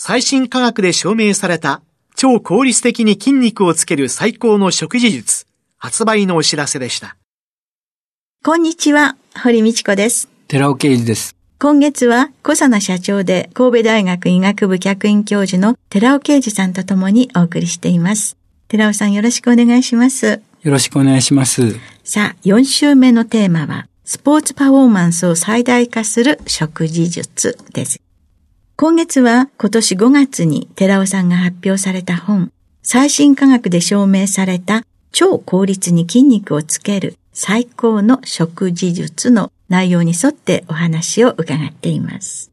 最新科学で証明された超効率的に筋肉をつける最高の食事術、発売のお知らせでした。こんにちは、堀道子です。寺尾啓治です。今月は小佐奈社長で神戸大学医学部客員教授の寺尾啓治さんと共にお送りしています。寺尾さんよろしくお願いします。よろしくお願いします。さあ、4週目のテーマは、スポーツパフォーマンスを最大化する食事術です。今月は今年5月に寺尾さんが発表された本、最新科学で証明された超効率に筋肉をつける最高の食事術の内容に沿ってお話を伺っています。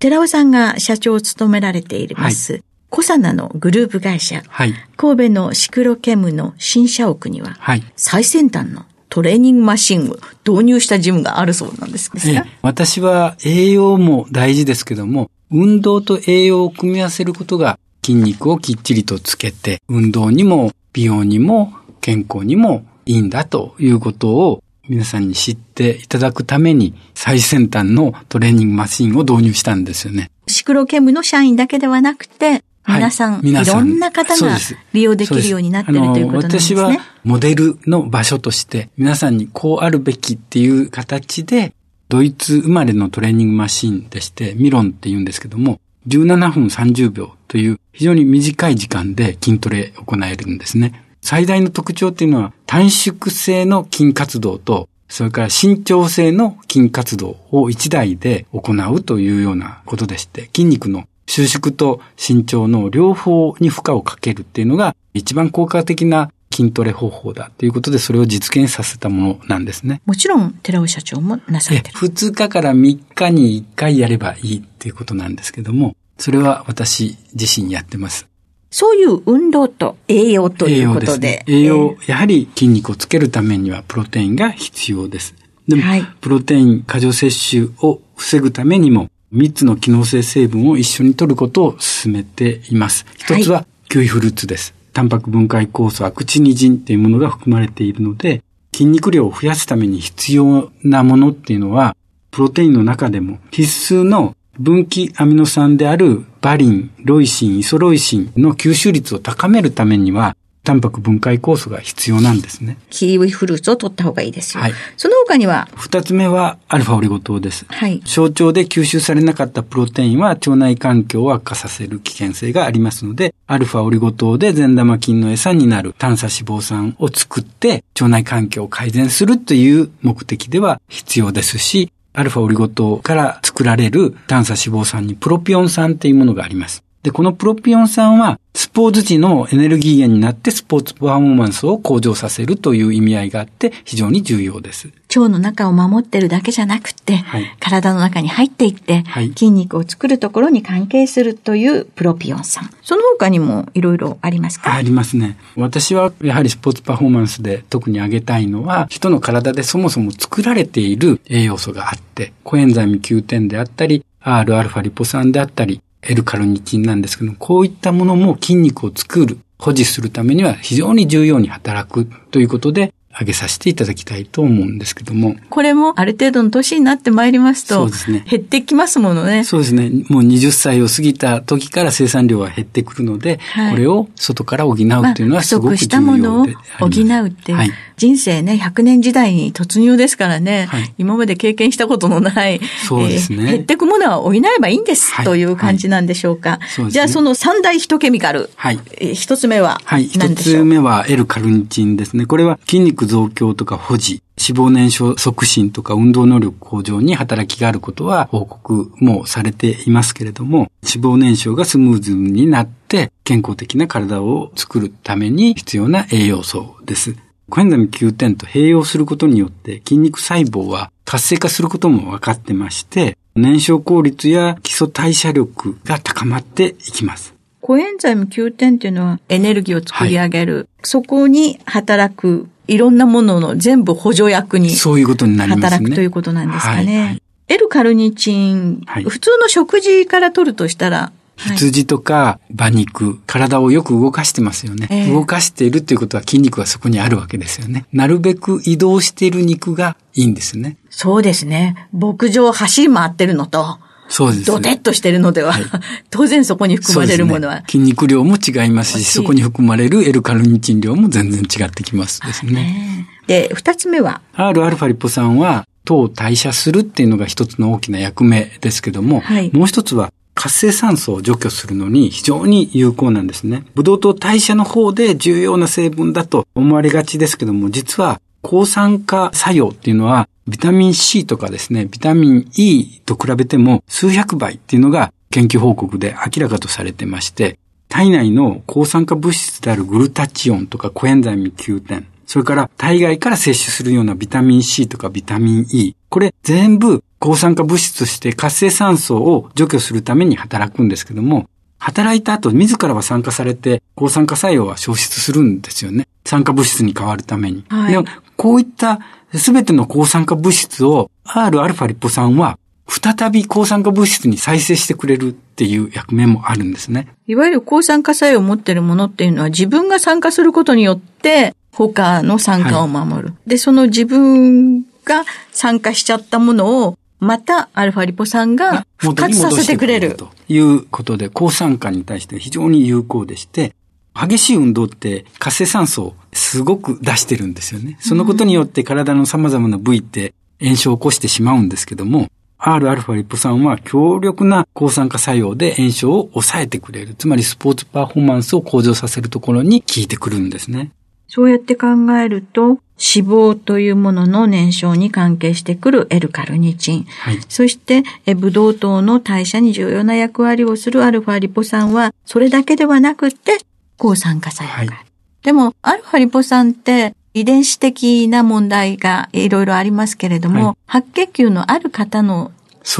寺尾さんが社長を務められています、はい、コサナのグループ会社、はい、神戸のシクロケムの新社屋には、はい、最先端のトレーニングマシンを導入したジムがあるそうなんですね、ええ、私は栄養も大事ですけども、運動と栄養を組み合わせることが筋肉をきっちりとつけて、運動にも美容にも健康にもいいんだということを皆さんに知っていただくために最先端のトレーニングマシンを導入したんですよね。シクロケムの社員だけではなくて、皆さん、はい、皆さんいろんな方が利用できるようになっているということなんですね。私はモデルの場所として皆さんにこうあるべきっていう形でドイツ生まれのトレーニングマシンでしてミロンって言うんですけども17分30秒という非常に短い時間で筋トレ行えるんですね。最大の特徴っていうのは短縮性の筋活動と、それから伸長性の筋活動を一台で行うというようなことでして、筋肉の収縮と伸長の両方に負荷をかけるっていうのが一番効果的な筋トレ方法だということで、それを実現させたものなんですね。もちろん、寺尾社長もなさってる。2日から3日に1回やればいいっていうことなんですけども、それは私自身やってます。そういう運動と栄養ということで。栄養、ね、やはり筋肉をつけるためにはプロテインが必要です。でも、はい、プロテイン過剰摂取を防ぐためにも、3つの機能性成分を一緒に摂ることを進めています。一つは、キウイフルーツです。タンパク分解酵素アクチニジンというものが含まれているので、筋肉量を増やすために必要なものっていうのは、プロテインの中でも必須の分岐アミノ酸であるバリン、ロイシン、イソロイシンの吸収率を高めるためには、タンパク分解酵素が必要なんですね。キウイフルーツを取った方がいいですよ。はい。その他には？二つ目はアルファオリゴ糖です。はい。小腸で吸収されなかったプロテインは腸内環境を悪化させる危険性がありますので、アルファオリゴ糖で善玉菌の餌になる短鎖脂肪酸を作って腸内環境を改善するという目的では必要ですし、アルファオリゴ糖から作られる短鎖脂肪酸にプロピオン酸っていうものがあります。で、このプロピオン酸はスポーツ時のエネルギー源になってスポーツパフォーマンスを向上させるという意味合いがあって非常に重要です。腸の中を守ってるだけじゃなくて、はい、体の中に入っていって、はい、筋肉を作るところに関係するというプロピオン酸。その他にもいろいろありますか？ありますね。私はやはりスポーツパフォーマンスで特に挙げたいのは、人の体でそもそも作られている栄養素があって、コエンザイム Q10 であったり、Rα リポ酸であったり、カルニチンなんですけどこういったものも筋肉を作る、保持するためには非常に重要に働くということで、挙げさせていただきたいと思うんですけども。これもある程度の年になってまいりますと、そうですね。減ってきますものね。そうですね。もう20歳を過ぎた時から生産量は減ってくるので、はい、これを外から補うっていうのはすごく重要で、まあ、不足したものを補うっていう。はい、人生ね、100年時代に突入ですからね、はい、今まで経験したことのない、そうですね、えー、減っていくものは補えばいいんです、という感じなんでしょうか。うね、じゃあその三大ヒトケミカル。はい。一つ目ははい。一つ目は L カルニチンですね。これは筋肉増強とか保持、脂肪燃焼促進とか運動能力向上に働きがあることは報告もされていますけれども、脂肪燃焼がスムーズになって健康的な体を作るために必要な栄養素です。コエンザミ Q10 と併用することによって筋肉細胞は活性化することも分かってまして、燃焼効率や基礎代謝力が高まっていきます。コエンザイム Q10 っていうのはエネルギーを作り上げる。はい、そこに働くいろんなものの全部補助役にそういうことになりますね。働くということなんですかね。L カルニチン、はい、普通の食事から取るとしたら、羊とか馬肉、体をよく動かしてますよね。えー、動かしているということは筋肉がそこにあるわけですよね。なるべく移動している肉がいいんですね。そうですね。牧場走り回ってるのと、そうです、ね。ドテッとしてるのでは、はい、当然そこに含まれるものは、ね、筋肉量も違いますし、そこに含まれる L カルニチン量も全然違ってきますですね。で、二つ目は ?Rα リポ酸は糖を代謝するっていうのが一つの大きな役目ですけども、はい、もう一つは活性酸素を除去するのに非常に有効なんですね。ブドウ糖代謝の方で重要な成分だと思われがちですけども、実は抗酸化作用っていうのはビタミン C とかですね、ビタミン E と比べても数百倍っていうのが研究報告で明らかとされてまして、体内の抗酸化物質であるグルタチオンとかコエンザイム Q10、それから体外から摂取するようなビタミン C とかビタミン E、これ全部抗酸化物質として活性酸素を除去するために働くんですけども、働いた後自らは酸化されて抗酸化作用は消失するんですよね。酸化物質に変わるために。はい、こういったすべての抗酸化物質を Rα リポ酸は再び抗酸化物質に再生してくれるっていう役目もあるんですね。いわゆる抗酸化作用を持っているものっていうのは自分が酸化することによって他の酸化を守る。はい、で、その自分が酸化しちゃったものをまたアルファリポ酸が復活させてくれる。ということで、抗酸化に対して非常に有効でして、激しい運動って活性酸素をすごく出してるんですよね。そのことによって体の様々な部位って炎症を起こしてしまうんですけども、Rα リポ酸は強力な抗酸化作用で炎症を抑えてくれる。つまりスポーツパフォーマンスを向上させるところに効いてくるんですね。そうやって考えると、脂肪というものの燃焼に関係してくる L カルニチン。はい、そして、ブドウ糖の代謝に重要な役割をするアルファリポ酸は、それだけではなくて、抗酸化作用がある。はい、でも、アルファリポ酸って遺伝子的な問題がいろいろありますけれども、はい、白血球のある方の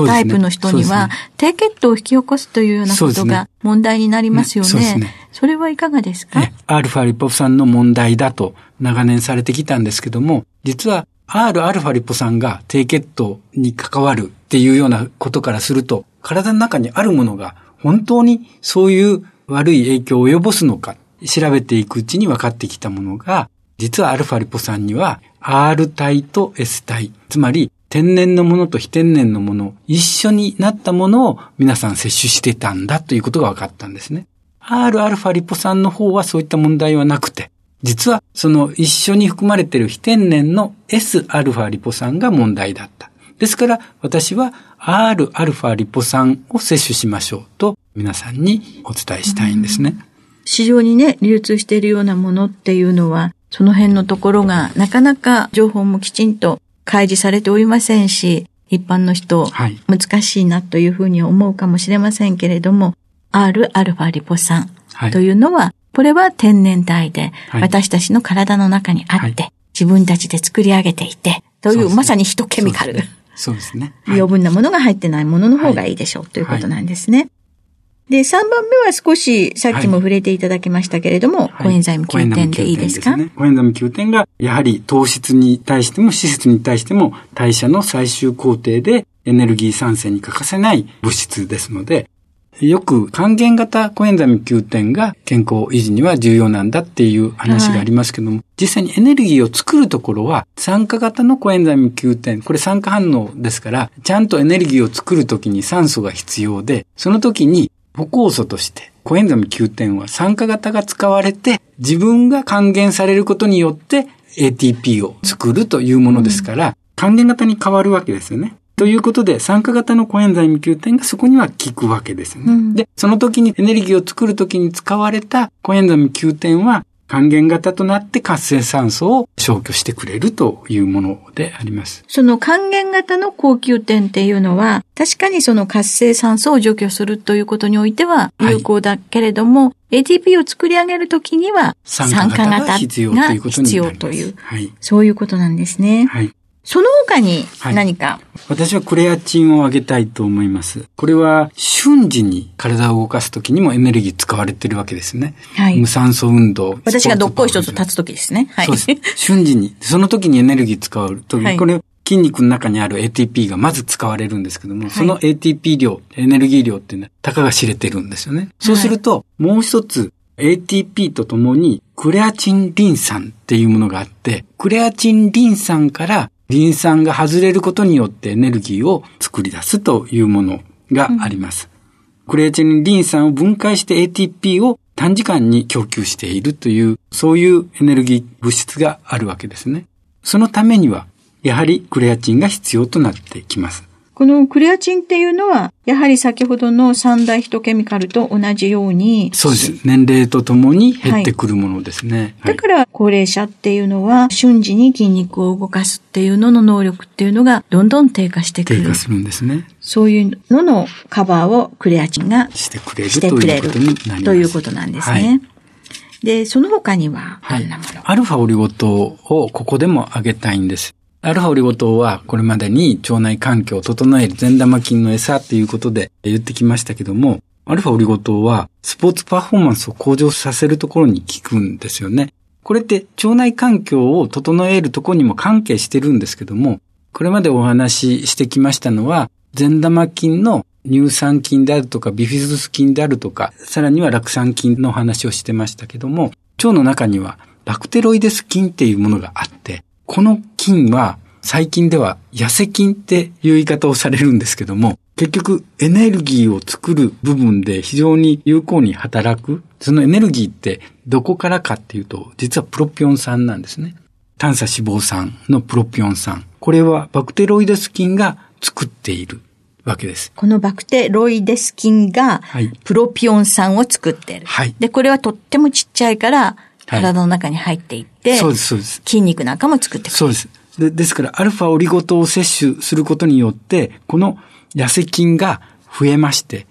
タイプの人には、低血糖を引き起こすというようなことが問題になりますよね。そねね。それはいかがですか？アルファリポ酸の問題だと長年されてきたんですけども、実は Rα リポ酸が低血糖に関わるっていうようなことからすると、体の中にあるものが本当にそういう悪い影響を及ぼすのか、調べていくうちに分かってきたものが、実はアルファリポ酸には R 体と S 体、つまり天然のものと非天然のもの、一緒になったものを皆さん摂取してたんだということが分かったんですね。Rα リポ酸の方はそういった問題はなくて、実はその一緒に含まれている非天然の Sα リポ酸が問題だった。ですから私は Rα リポ酸を摂取しましょうと 皆さんにお伝えしたいんですね。市場にね、流通しているようなものっていうのは、その辺のところがなかなか情報もきちんと開示されておりませんし、一般の人、はい、難しいなというふうに思うかもしれませんけれども、Rα リポ酸というのは、はい、これは天然体で、私たちの体の中にあって、自分たちで作り上げていて、という、まさにヒトケミカル。そうですね。余分なものが入ってないものの方がいいでしょう、ということなんですね。で、3番目は少し、さっきも触れていただきましたけれども、はい、コエンザイム Q10 でいいですか、ね、コエンザイム Q10 が、やはり糖質に対しても脂質に対しても代謝の最終工程でエネルギー産生に欠かせない物質ですので、よく還元型コエンザイム Q 点が健康維持には重要なんだっていう話がありますけども、はい、実際にエネルギーを作るところは酸化型のコエンザイム Q 点、これ酸化反応ですから、ちゃんとエネルギーを作るときに酸素が必要で、その時に歩酵素としてコエンザイム Q 点は酸化型が使われて、自分が還元されることによって ATP を作るというものですから、うん、還元型に変わるわけですよね。ということで、酸化型のコエンザイム Q 点がそこには効くわけですよね。うん、で、その時にエネルギーを作る時に使われたコエンザイム Q 点は還元型となって活性酸素を消去してくれるというものであります。その還元型の高級点っていうのは、確かにその活性酸素を除去するということにおいては有効だけれども、はい、ATP を作り上げるときには酸化型が必要という、はい、そういうことなんですね。はいその他に何か、はい、私はクレアチンを上げたいと思います。これは瞬時に体を動かすときにもエネルギー使われてるわけですね。はい、無酸素運動。私がどっこい一つ立つときですね。はい。そうです。瞬時に。その時にエネルギー使うとき、はい、これ筋肉の中にある ATP がまず使われるんですけども、はい、その ATP 量、エネルギー量っていうのは、たかが知れてるんですよね。そうすると、もう一つ、ATP とともに、クレアチンリン酸っていうものがあって、クレアチンリン酸からリン酸が外れることによってエネルギーを作り出すというものがあります。クレアチンリン酸を分解して ATP を短時間に供給しているという、そういうエネルギー物質があるわけですね。そのためには、やはりクレアチンが必要となってきます。このクレアチンっていうのは、やはり先ほどの三大ヒトケミカルと同じように。そうです。年齢とともに減ってくるものですね。はい、だから、高齢者っていうのは、瞬時に筋肉を動かすっていうのの能力っていうのが、どんどん低下してくる。低下するんですね。そういうののカバーをクレアチンがしてくれるということになります。ということなんですね。はいで、その他には、はい、アルファオリゴ糖をここでも挙げたいんです。アルファオリゴ糖はこれまでに腸内環境を整える善玉菌の餌ということで言ってきましたけども、アルファオリゴ糖はスポーツパフォーマンスを向上させるところに効くんですよね。これって腸内環境を整えるところにも関係してるんですけども、これまでお話ししてきましたのは、善玉菌の乳酸菌であるとか、ビフィズス菌であるとか、さらには酪酸菌の話をしてましたけども、腸の中にはバクテロイデス菌っていうものがあって、この菌は最近では痩せ菌っていう言い方をされるんですけども、結局エネルギーを作る部分で非常に有効に働く。そのエネルギーってどこからかっていうと、実はプロピオン酸なんですね。炭素脂肪酸のプロピオン酸。これはバクテロイデス菌が作っているわけです。このバクテロイデス菌が、プロピオン酸を作っている。はい。で、これはとってもちっちゃいから、体の中に入っていって、はい、そうです、そうです。筋肉なんかも作ってくる。そうです。でですから、アルファオリゴ糖を摂取することによって、この痩せ菌が増えまして、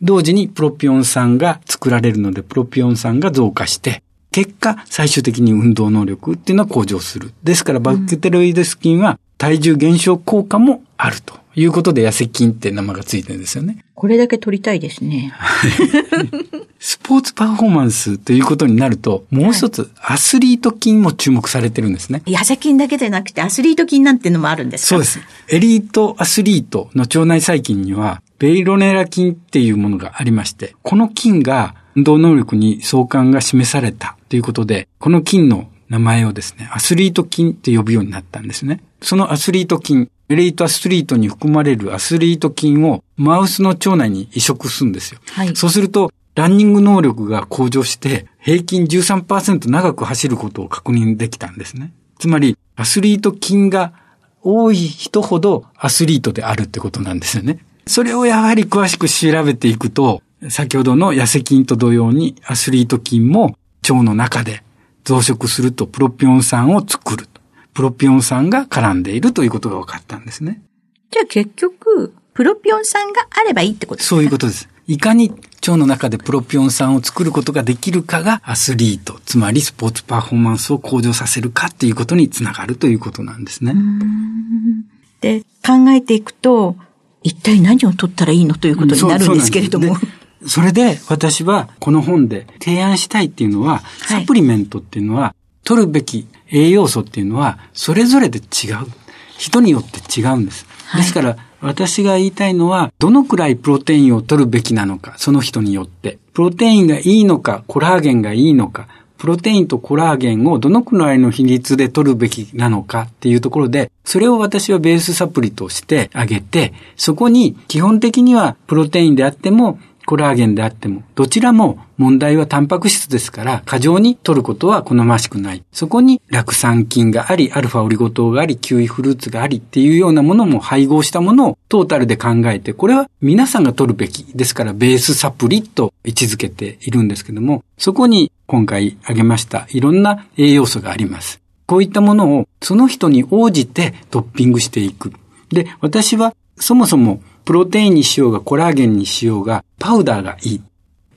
同時にプロピオン酸が作られるので、プロピオン酸が増加して、結果、最終的に運動能力っていうのは向上する。ですから、バクテロイデス菌は体重減少効果もあるということで、痩せ菌って名前がついてるんですよね。これだけ取りたいですね。スポーツパフォーマンスということになると、もう一つ、アスリート菌も注目されてるんですね。痩せ菌だけでなくて、アスリート菌なんていうのもあるんですか？そうです。エリートアスリートの腸内細菌には、ベイロネラ菌っていうものがありまして、この菌が運動能力に相関が示されたということで、この菌の名前をですね、アスリート菌って呼ぶようになったんですね。そのアスリート菌、エレイトアスリートに含まれるアスリート菌をマウスの腸内に移植するんですよ。はい、そうすると、ランニング能力が向上して、平均13%長く走ることを確認できたんですね。つまり、アスリート菌が多い人ほどアスリートであるってことなんですよね。それをやはり詳しく調べていくと、先ほどの痩せ菌と同様にアスリート菌も腸の中で増殖するとプロピオン酸を作る。プロピオン酸が絡んでいるということが分かったんですね。じゃあ結局、プロピオン酸があればいいってことですかそういうことです。いかに腸の中でプロピオン酸を作ることができるかがアスリート、つまりスポーツパフォーマンスを向上させるかっていうことにつながるということなんですね。で、考えていくと、一体何を取ったらいいのということになるんですけれども。それで私はこの本で提案したいっていうのは、サプリメントっていうのは、取るべき栄養素っていうのはそれぞれで違う。人によって違うんです。ですから、私が言いたいのは、どのくらいプロテインを取るべきなのか、その人によって。プロテインがいいのか、コラーゲンがいいのか、プロテインとコラーゲンをどのくらいの比率で取るべきなのかっていうところで、それを私はベースサプリとしてあげて、そこに基本的にはプロテインであってもコラーゲンであっても、どちらも問題はタンパク質ですから、過剰に取ることは好ましくない。そこに酪酸菌があり、アルファオリゴ糖があり、キウイフルーツがありっていうようなものも配合したものをトータルで考えて、これは皆さんが取るべき。ですから、ベースサプリと位置づけているんですけども、そこに今回挙げましたいろんな栄養素があります。こういったものをその人に応じてトッピングしていく。で、私はそもそもプロテインにしようがコラーゲンにしようが、パウダーがいい。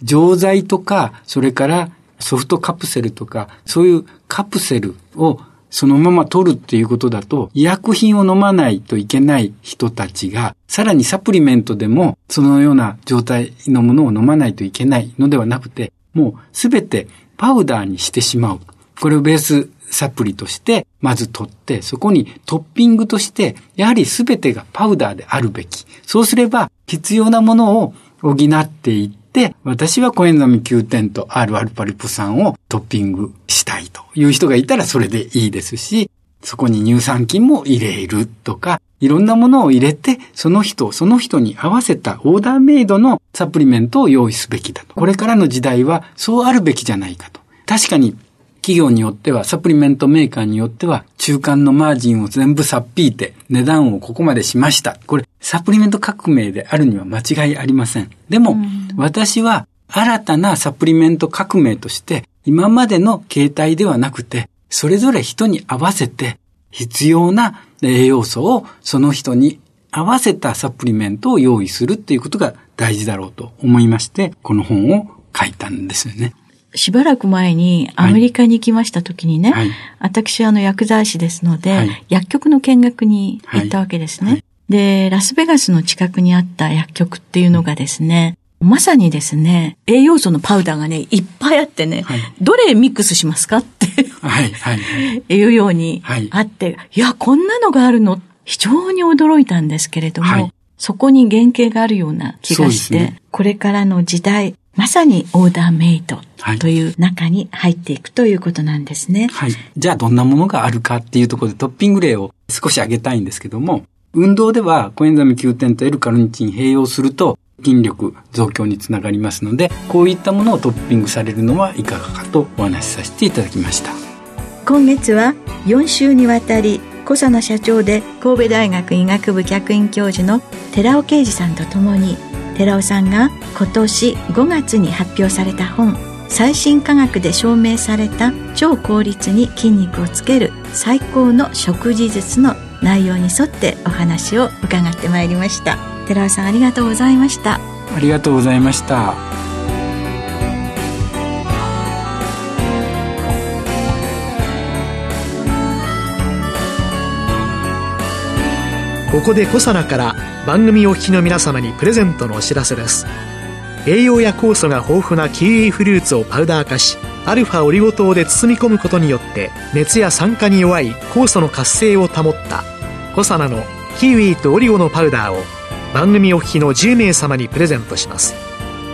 錠剤とか、それからソフトカプセルとか、そういうカプセルをそのまま取るっていうことだと、医薬品を飲まないといけない人たちが、さらにサプリメントでも、そのような状態のものを飲まないといけないのではなくて、もうすべてパウダーにしてしまう。これをベースサプリとしてまず取って、そこにトッピングとして、やはり全てがパウダーであるべき。そうすれば必要なものを補っていって、私はコエンザミ Q 点と R アルパリポ酸をトッピングしたいという人がいたらそれでいいですし、そこに乳酸菌も入れるとか、いろんなものを入れて、その人、その人に合わせたオーダーメイドのサプリメントを用意すべきだと。これからの時代はそうあるべきじゃないかと。確かに企業によっては、サプリメントメーカーによっては、中間のマージンを全部さっぴいて、値段をここまでしました。これ、サプリメント革命であるには間違いありません。でも、私は、新たなサプリメント革命として、今までの形態ではなくて、それぞれ人に合わせて、必要な栄養素をその人に合わせたサプリメントを用意するっていうことが大事だろうと思いまして、この本を書いたんですよね。しばらく前にアメリカに行きました時にね、はい、私あの薬剤師ですので、はい、薬局の見学に行ったわけですね、はい、で、ラスベガスの近くにあった薬局っていうのがですね、まさにですね、栄養素のパウダーがね、いっぱいあってね、どれミックスしますかってはいはい、いうようにあって、いや、こんなのがあるの？非常に驚いたんですけれども、そこに原型があるような気がして、ね、これからの時代、まさにオーダーメイドという中に入っていくということなんですね。はい。じゃあどんなものがあるかっていうところでトッピング例を少し挙げたいんですけども、運動ではコエンザミ Q 点と L カルニチン併用すると筋力増強につながりますので、こういったものをトッピングされるのはいかがかとお話しさせていただきました。今月は4週にわたり小佐奈社長で神戸大学医学部客員教授の寺尾啓二さんとともに寺尾さんが今年5月に発表された本最新科学で証明された超効率に筋肉をつける最高の食事術の内容に沿ってお話を伺ってまいりました。寺尾さんありがとうございました。ありがとうございました。ここでコサナから番組お聞きの皆様にプレゼントのお知らせです。栄養や酵素が豊富なキウイフルーツをパウダー化しアルファオリゴ糖で包み込むことによって熱や酸化に弱い酵素の活性を保ったコサナのキウイとオリゴのパウダーを番組お聞きの10名様にプレゼントします。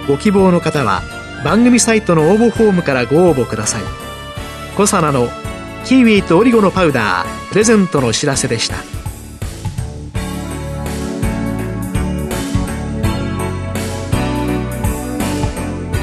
ご希望の方は番組サイトの応募フォームからご応募ください。コサナのキウイとオリゴのパウダープレゼントのお知らせでした。